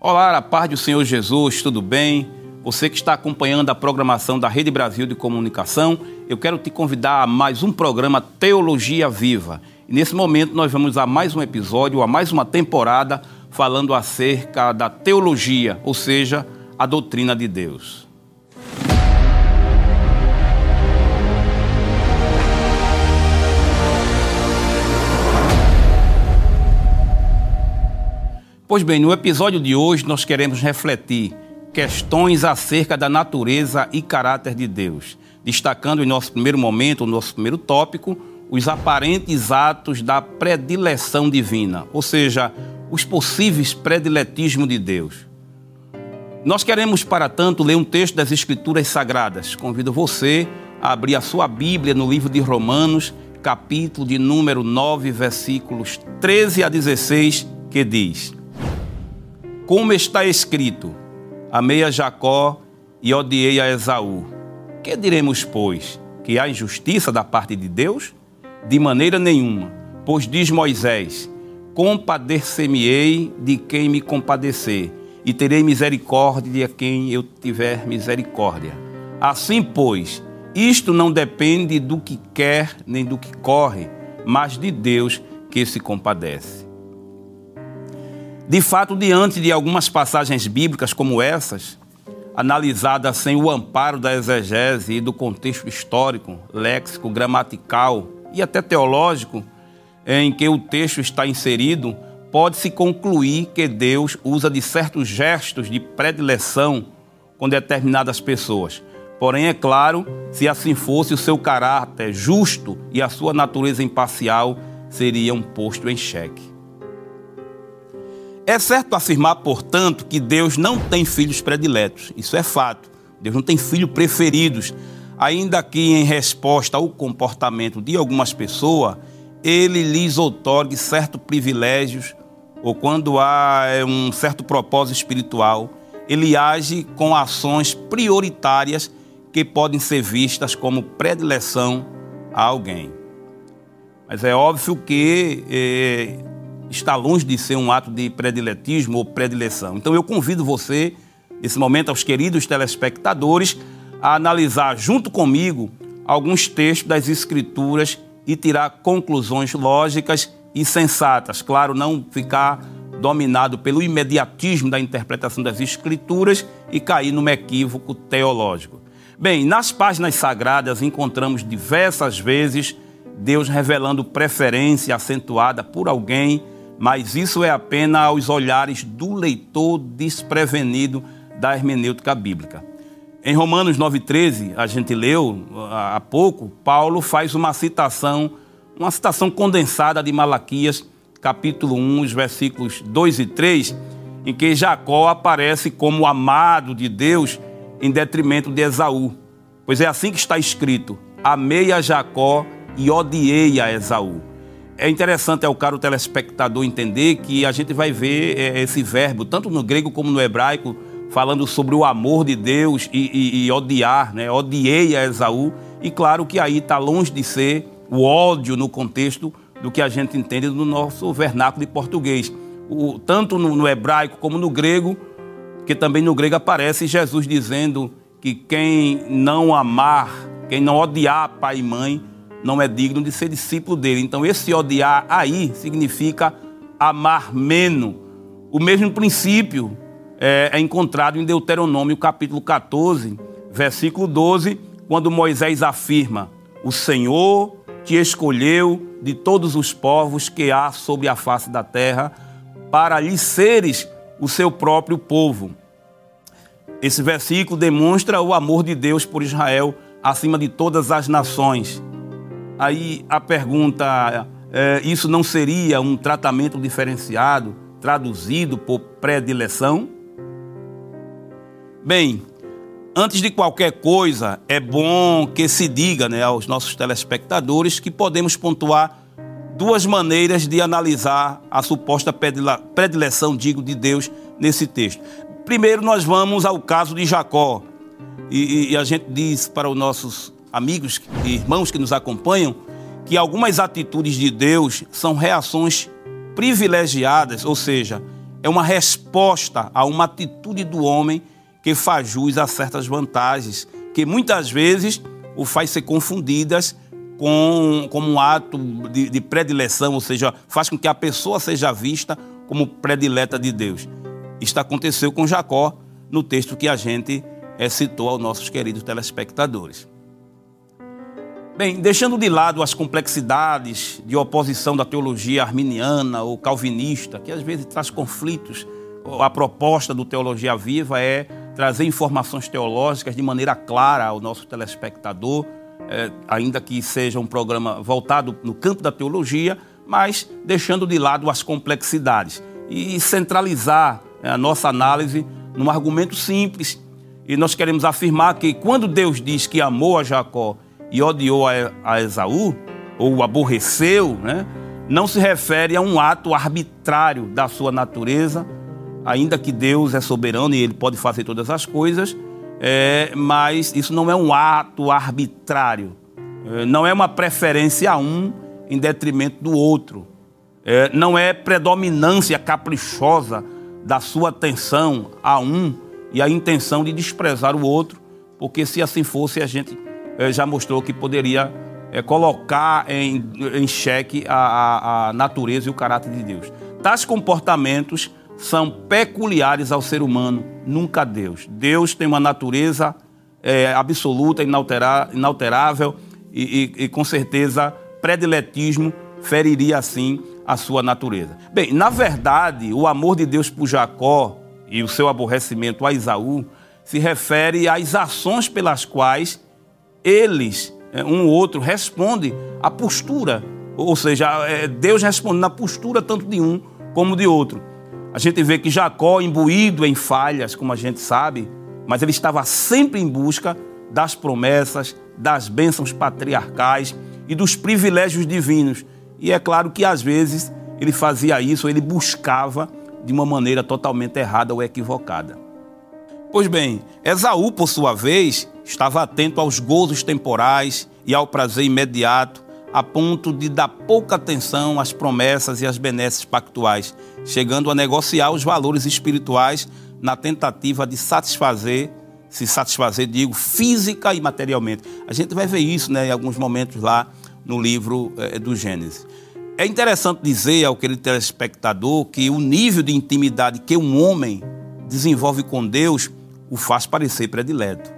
Olá, a paz do Senhor Jesus, tudo bem? Você que está acompanhando a programação da Rede Brasil de Comunicação, eu quero te convidar a mais um programa Teologia Viva. E nesse momento nós vamos a mais um episódio, a mais uma temporada falando acerca da teologia, ou seja, a doutrina de Deus. Pois bem, no episódio de hoje nós queremos refletir questões acerca da natureza e caráter de Deus, destacando em nosso primeiro momento, o nosso primeiro tópico, os aparentes atos da predileção divina, ou seja, os possíveis prediletismos de Deus. Nós queremos, para tanto, ler um texto das Escrituras Sagradas. Convido você a abrir a sua Bíblia no livro de Romanos, capítulo de número 9, versículos 13 a 16, que diz: como está escrito: Amei a Jacó e odiei a Esaú. Que diremos, pois? Que há injustiça da parte de Deus? De maneira nenhuma, pois diz Moisés: Compadecer-me-ei de quem me compadecer, e terei misericórdia de quem eu tiver misericórdia. Assim, pois, isto não depende do que quer nem do que corre, mas de Deus que se compadece. De fato, diante de algumas passagens bíblicas como essas, analisadas sem o amparo da exegese e do contexto histórico, léxico, gramatical e até teológico em que o texto está inserido, pode-se concluir que Deus usa de certos gestos de predileção com determinadas pessoas. Porém, é claro, se assim fosse, o seu caráter justo e a sua natureza imparcial seriam postos em xeque. É certo afirmar, portanto, que Deus não tem filhos prediletos. Isso é fato. Deus não tem filhos preferidos. Ainda que em resposta ao comportamento de algumas pessoas, ele lhes outorgue certos privilégios, ou quando há é, um certo propósito espiritual, ele age com ações prioritárias que podem ser vistas como predileção a alguém. Mas é óbvio que eh, está longe de ser um ato de prediletismo ou predileção. Então eu convido você, nesse momento, aos queridos telespectadores, a analisar junto comigo alguns textos das Escrituras e tirar conclusões lógicas e sensatas. Claro, não ficar dominado pelo imediatismo da interpretação das Escrituras e cair num equívoco teológico. Bem, nas páginas sagradas encontramos diversas vezes Deus revelando preferência acentuada por alguém mas isso é apenas aos olhares do leitor desprevenido da hermenêutica bíblica. Em Romanos 9,13, a gente leu há pouco, Paulo faz uma citação, uma citação condensada de Malaquias, capítulo 1, os versículos 2 e 3, em que Jacó aparece como amado de Deus em detrimento de Esaú. Pois é assim que está escrito: Amei a Jacó e odiei a Esaú é interessante ao caro telespectador entender que a gente vai ver é, esse verbo, tanto no grego como no hebraico, falando sobre o amor de Deus e, e, e odiar, né? Odiei a Esaú. E claro que aí está longe de ser o ódio no contexto do que a gente entende no nosso vernáculo de português. O, tanto no, no hebraico como no grego, que também no grego aparece Jesus dizendo que quem não amar, quem não odiar pai e mãe, não é digno de ser discípulo dele. Então, esse odiar aí significa amar menos. O mesmo princípio é, é encontrado em Deuteronômio, capítulo 14, versículo 12, quando Moisés afirma: O Senhor te escolheu de todos os povos que há sobre a face da terra, para lhe seres o seu próprio povo. Esse versículo demonstra o amor de Deus por Israel acima de todas as nações. Aí a pergunta: é, isso não seria um tratamento diferenciado, traduzido por predileção? Bem, antes de qualquer coisa, é bom que se diga né, aos nossos telespectadores que podemos pontuar duas maneiras de analisar a suposta predileção, digo, de Deus nesse texto. Primeiro, nós vamos ao caso de Jacó. E, e a gente diz para os nossos amigos e irmãos que nos acompanham, que algumas atitudes de Deus são reações privilegiadas, ou seja, é uma resposta a uma atitude do homem que faz jus a certas vantagens, que muitas vezes o faz ser confundidas com, como um ato de, de predileção, ou seja, faz com que a pessoa seja vista como predileta de Deus. Isto aconteceu com Jacó no texto que a gente é, citou aos nossos queridos telespectadores. Bem, deixando de lado as complexidades de oposição da teologia arminiana ou calvinista, que às vezes traz conflitos, a proposta do Teologia Viva é trazer informações teológicas de maneira clara ao nosso telespectador, é, ainda que seja um programa voltado no campo da teologia, mas deixando de lado as complexidades e centralizar é, a nossa análise num argumento simples. E nós queremos afirmar que quando Deus diz que amou a Jacó e odiou a Esaú, ou aborreceu, né, não se refere a um ato arbitrário da sua natureza, ainda que Deus é soberano e ele pode fazer todas as coisas, é, mas isso não é um ato arbitrário, é, não é uma preferência a um em detrimento do outro, é, não é predominância caprichosa da sua atenção a um e a intenção de desprezar o outro, porque se assim fosse a gente já mostrou que poderia é, colocar em, em xeque a, a, a natureza e o caráter de Deus. Tais comportamentos são peculiares ao ser humano, nunca a Deus. Deus tem uma natureza é, absoluta, inalterá, inalterável e, e, e, com certeza prediletismo feriria assim a sua natureza. Bem, na verdade, o amor de Deus por Jacó e o seu aborrecimento a Isaú se refere às ações pelas quais eles, é, um ou outro, responde à postura, ou seja, é, Deus responde na postura tanto de um como de outro. A gente vê que Jacó, imbuído em falhas, como a gente sabe, mas ele estava sempre em busca das promessas, das bênçãos patriarcais e dos privilégios divinos. E é claro que às vezes ele fazia isso, ele buscava de uma maneira totalmente errada ou equivocada. Pois bem, Esaú, por sua vez, estava atento aos gozos temporais e ao prazer imediato, a ponto de dar pouca atenção às promessas e às benesses pactuais, chegando a negociar os valores espirituais na tentativa de satisfazer, se satisfazer, digo, física e materialmente. A gente vai ver isso né, em alguns momentos lá no livro é, do Gênesis. É interessante dizer ao querido telespectador que o nível de intimidade que um homem desenvolve com Deus o faz parecer predileto.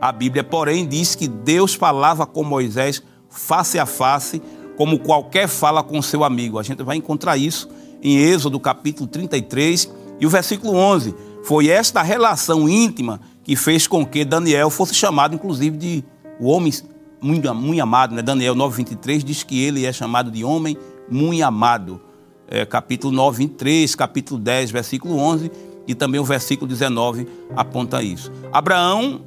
A Bíblia, porém, diz que Deus falava com Moisés face a face, como qualquer fala com seu amigo. A gente vai encontrar isso em Êxodo capítulo 33 e o versículo 11. Foi esta relação íntima que fez com que Daniel fosse chamado, inclusive, de o homem muito, muito amado. Né? Daniel 9,23 diz que ele é chamado de homem muito amado. É, capítulo 9, 23, capítulo 10, versículo 11 e também o versículo 19 aponta isso. Abraão,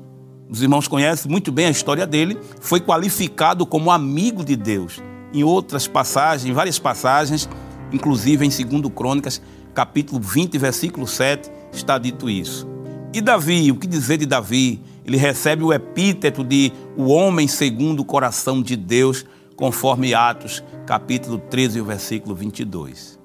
os irmãos conhecem muito bem a história dele, foi qualificado como amigo de Deus. Em outras passagens, em várias passagens, inclusive em 2 Crônicas, capítulo 20, versículo 7, está dito isso. E Davi, o que dizer de Davi? Ele recebe o epíteto de o homem segundo o coração de Deus, conforme Atos, capítulo 13, versículo 22.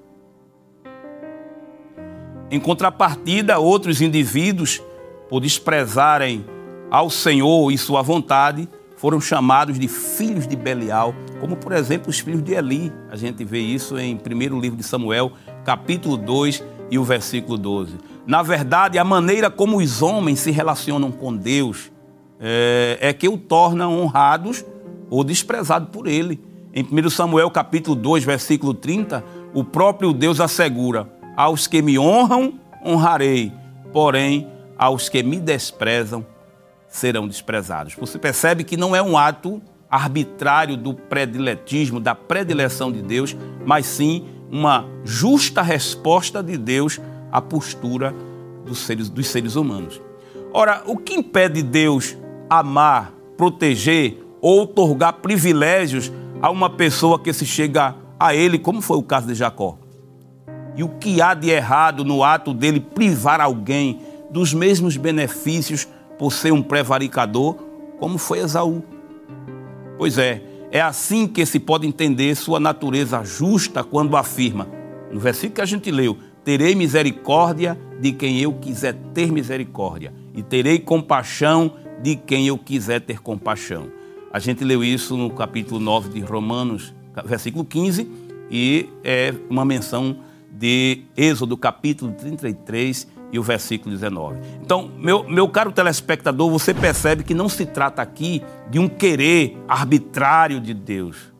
Em contrapartida, outros indivíduos, por desprezarem ao Senhor e sua vontade, foram chamados de filhos de Belial, como por exemplo os filhos de Eli. A gente vê isso em 1 livro de Samuel, capítulo 2 e o versículo 12. Na verdade, a maneira como os homens se relacionam com Deus é, é que o tornam honrados ou desprezados por Ele. Em 1 Samuel capítulo 2, versículo 30, o próprio Deus assegura: aos que me honram, honrarei, porém, aos que me desprezam, serão desprezados. Você percebe que não é um ato arbitrário do prediletismo, da predileção de Deus, mas sim uma justa resposta de Deus à postura dos seres, dos seres humanos. Ora, o que impede Deus amar, proteger ou otorgar privilégios a uma pessoa que se chega a ele, como foi o caso de Jacó? E o que há de errado no ato dele privar alguém dos mesmos benefícios por ser um prevaricador, como foi Esaú? Pois é, é assim que se pode entender sua natureza justa quando afirma, no versículo que a gente leu, terei misericórdia de quem eu quiser ter misericórdia, e terei compaixão de quem eu quiser ter compaixão. A gente leu isso no capítulo 9 de Romanos, versículo 15, e é uma menção de Êxodo, capítulo 33 e o versículo 19. Então, meu, meu caro telespectador, você percebe que não se trata aqui de um querer arbitrário de Deus.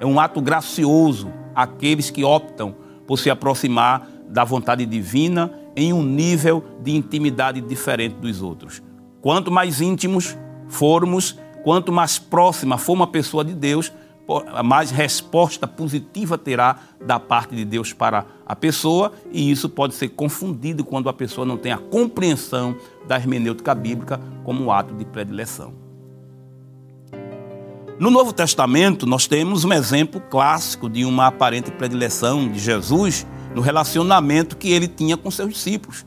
É um ato gracioso àqueles que optam por se aproximar da vontade divina em um nível de intimidade diferente dos outros. Quanto mais íntimos formos, quanto mais próxima for uma pessoa de Deus, mais resposta positiva terá da parte de Deus para a pessoa, e isso pode ser confundido quando a pessoa não tem a compreensão da hermenêutica bíblica como um ato de predileção. No Novo Testamento, nós temos um exemplo clássico de uma aparente predileção de Jesus no relacionamento que ele tinha com seus discípulos.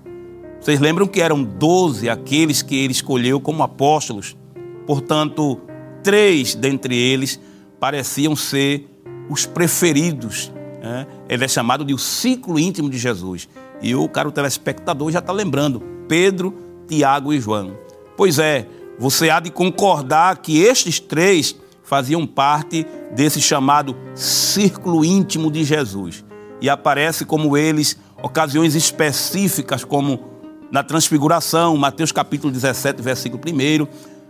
Vocês lembram que eram doze aqueles que ele escolheu como apóstolos, portanto, três dentre eles pareciam ser os preferidos. Né? Ele é chamado de o ciclo íntimo de Jesus. E o caro telespectador já está lembrando: Pedro, Tiago e João. Pois é, você há de concordar que estes três faziam parte desse chamado círculo íntimo de Jesus. E aparece como eles ocasiões específicas, como na transfiguração, Mateus capítulo 17, versículo 1.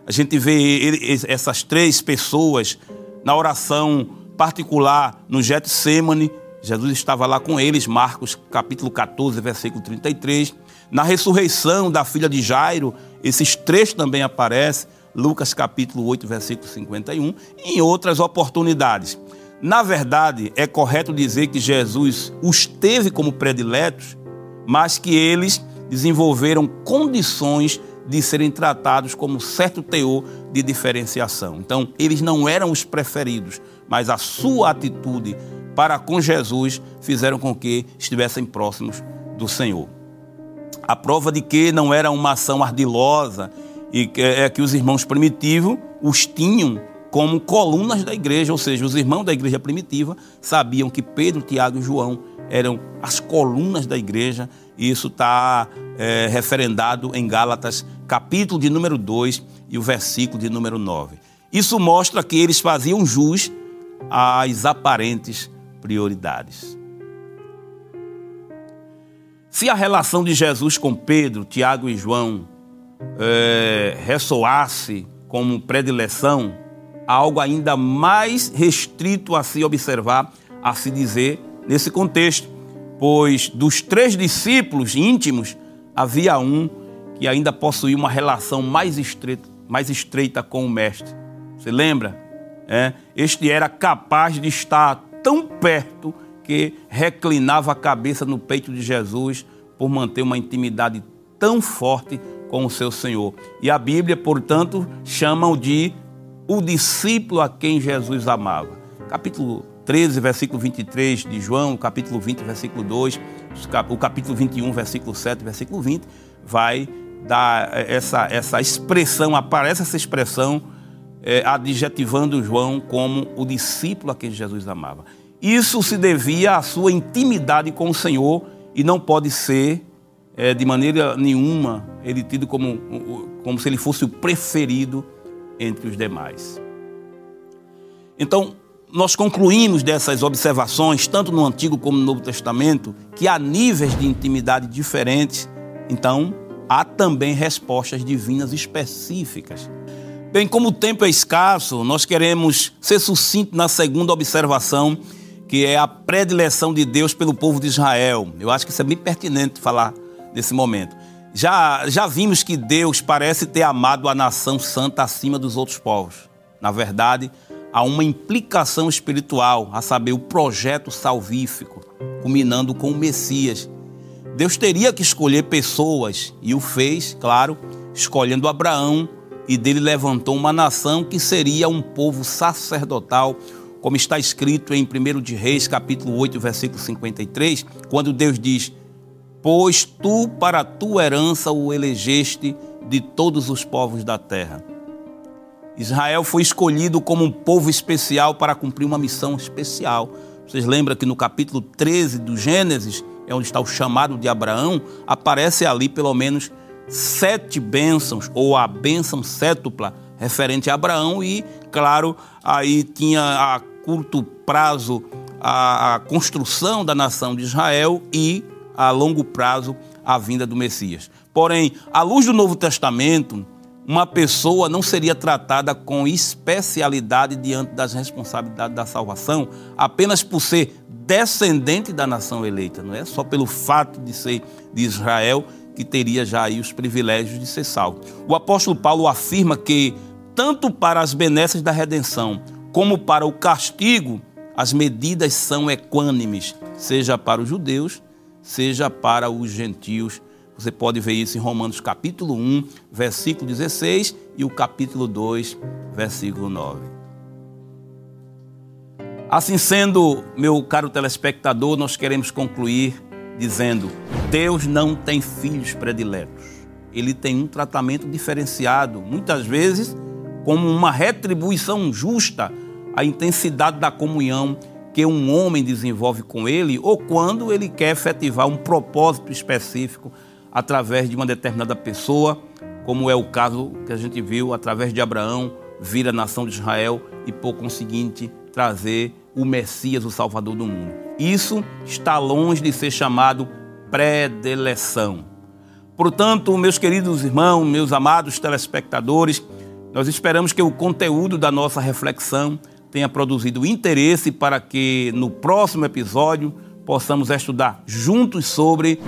A gente vê essas três pessoas na oração particular no Getsemane, Jesus estava lá com eles, Marcos capítulo 14, versículo 33. Na ressurreição da filha de Jairo, esses três também aparecem, Lucas capítulo 8, versículo 51, e em outras oportunidades. Na verdade, é correto dizer que Jesus os teve como prediletos, mas que eles desenvolveram condições de serem tratados como certo teor de diferenciação. Então, eles não eram os preferidos, mas a sua atitude para com Jesus fizeram com que estivessem próximos do Senhor. A prova de que não era uma ação ardilosa e que, é que os irmãos primitivos os tinham como colunas da igreja, ou seja, os irmãos da igreja primitiva sabiam que Pedro, Tiago e João eram as colunas da igreja, e isso está é, referendado em Gálatas, capítulo de número 2 e o versículo de número 9. Isso mostra que eles faziam jus às aparentes prioridades. Se a relação de Jesus com Pedro, Tiago e João é, ressoasse como predileção, algo ainda mais restrito a se observar, a se dizer nesse contexto, pois dos três discípulos íntimos havia um que ainda possuía uma relação mais estreita, mais estreita com o Mestre. Você lembra? É, este era capaz de estar tão perto que reclinava a cabeça no peito de Jesus por manter uma intimidade tão forte com o seu Senhor. E a Bíblia, portanto, chama-o de o discípulo a quem Jesus amava. Capítulo 13, versículo 23 de João, capítulo 20, versículo 2, o capítulo 21, versículo 7, versículo 20, vai dar essa, essa expressão, aparece essa expressão é, adjetivando João como o discípulo a quem Jesus amava. Isso se devia à sua intimidade com o Senhor e não pode ser, é, de maneira nenhuma, ele tido como, como se ele fosse o preferido entre os demais. Então, nós concluímos dessas observações, tanto no Antigo como no Novo Testamento, que há níveis de intimidade diferentes, então há também respostas divinas específicas. Bem, como o tempo é escasso, nós queremos ser sucinto na segunda observação, que é a predileção de Deus pelo povo de Israel. Eu acho que isso é bem pertinente falar nesse momento. Já, já vimos que Deus parece ter amado a nação santa acima dos outros povos. Na verdade, há uma implicação espiritual, a saber, o projeto salvífico, culminando com o Messias. Deus teria que escolher pessoas e o fez, claro, escolhendo Abraão e dele levantou uma nação que seria um povo sacerdotal, como está escrito em 1 de Reis, capítulo 8, versículo 53, quando Deus diz: Pois tu para tua herança o elegeste de todos os povos da terra. Israel foi escolhido como um povo especial para cumprir uma missão especial. Vocês lembram que no capítulo 13 do Gênesis, é onde está o chamado de Abraão, aparece ali pelo menos sete bênçãos, ou a bênção sétupla referente a Abraão, e, claro, aí tinha a curto prazo a, a construção da nação de Israel e, a longo prazo, a vinda do Messias. Porém, à luz do Novo Testamento, uma pessoa não seria tratada com especialidade diante das responsabilidades da salvação apenas por ser descendente da nação eleita, não é só pelo fato de ser de Israel que teria já aí os privilégios de ser salvo. O apóstolo Paulo afirma que tanto para as benesses da redenção como para o castigo, as medidas são equânimes, seja para os judeus, seja para os gentios você pode ver isso em Romanos capítulo 1, versículo 16 e o capítulo 2, versículo 9. Assim sendo, meu caro telespectador, nós queremos concluir dizendo: Deus não tem filhos prediletos. Ele tem um tratamento diferenciado, muitas vezes como uma retribuição justa à intensidade da comunhão que um homem desenvolve com ele ou quando ele quer efetivar um propósito específico através de uma determinada pessoa, como é o caso que a gente viu através de Abraão, vir a nação de Israel e, por conseguinte, trazer o Messias, o Salvador do mundo. Isso está longe de ser chamado predeleção. Portanto, meus queridos irmãos, meus amados telespectadores, nós esperamos que o conteúdo da nossa reflexão tenha produzido interesse para que no próximo episódio possamos estudar juntos sobre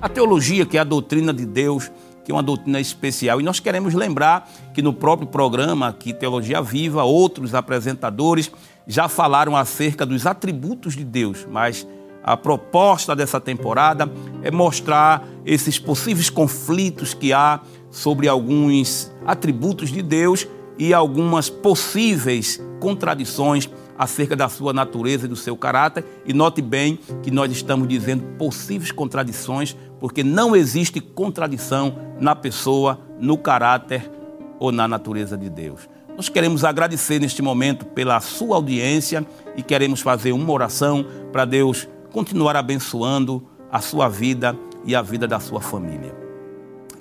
a teologia, que é a doutrina de Deus, que é uma doutrina especial. E nós queremos lembrar que no próprio programa aqui, Teologia Viva, outros apresentadores já falaram acerca dos atributos de Deus, mas a proposta dessa temporada é mostrar esses possíveis conflitos que há sobre alguns atributos de Deus e algumas possíveis contradições acerca da sua natureza e do seu caráter. E note bem que nós estamos dizendo possíveis contradições, porque não existe contradição na pessoa, no caráter ou na natureza de Deus. Nós queremos agradecer neste momento pela sua audiência e queremos fazer uma oração para Deus continuar abençoando a sua vida e a vida da sua família.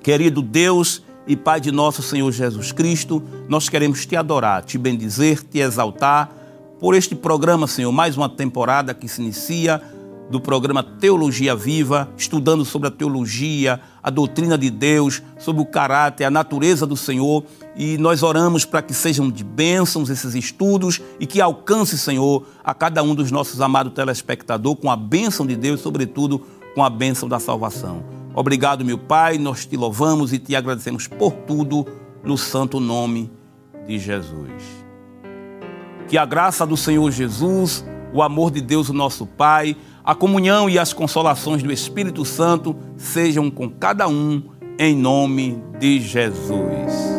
Querido Deus e Pai de nosso Senhor Jesus Cristo, nós queremos te adorar, te bendizer, te exaltar por este programa, Senhor, mais uma temporada que se inicia do programa Teologia Viva, estudando sobre a teologia, a doutrina de Deus, sobre o caráter, a natureza do Senhor. E nós oramos para que sejam de bênçãos esses estudos e que alcance, Senhor, a cada um dos nossos amados telespectadores com a bênção de Deus, sobretudo com a bênção da salvação. Obrigado, meu Pai, nós te louvamos e te agradecemos por tudo, no santo nome de Jesus. Que a graça do Senhor Jesus, o amor de Deus, o nosso Pai, a comunhão e as consolações do Espírito Santo sejam com cada um, em nome de Jesus.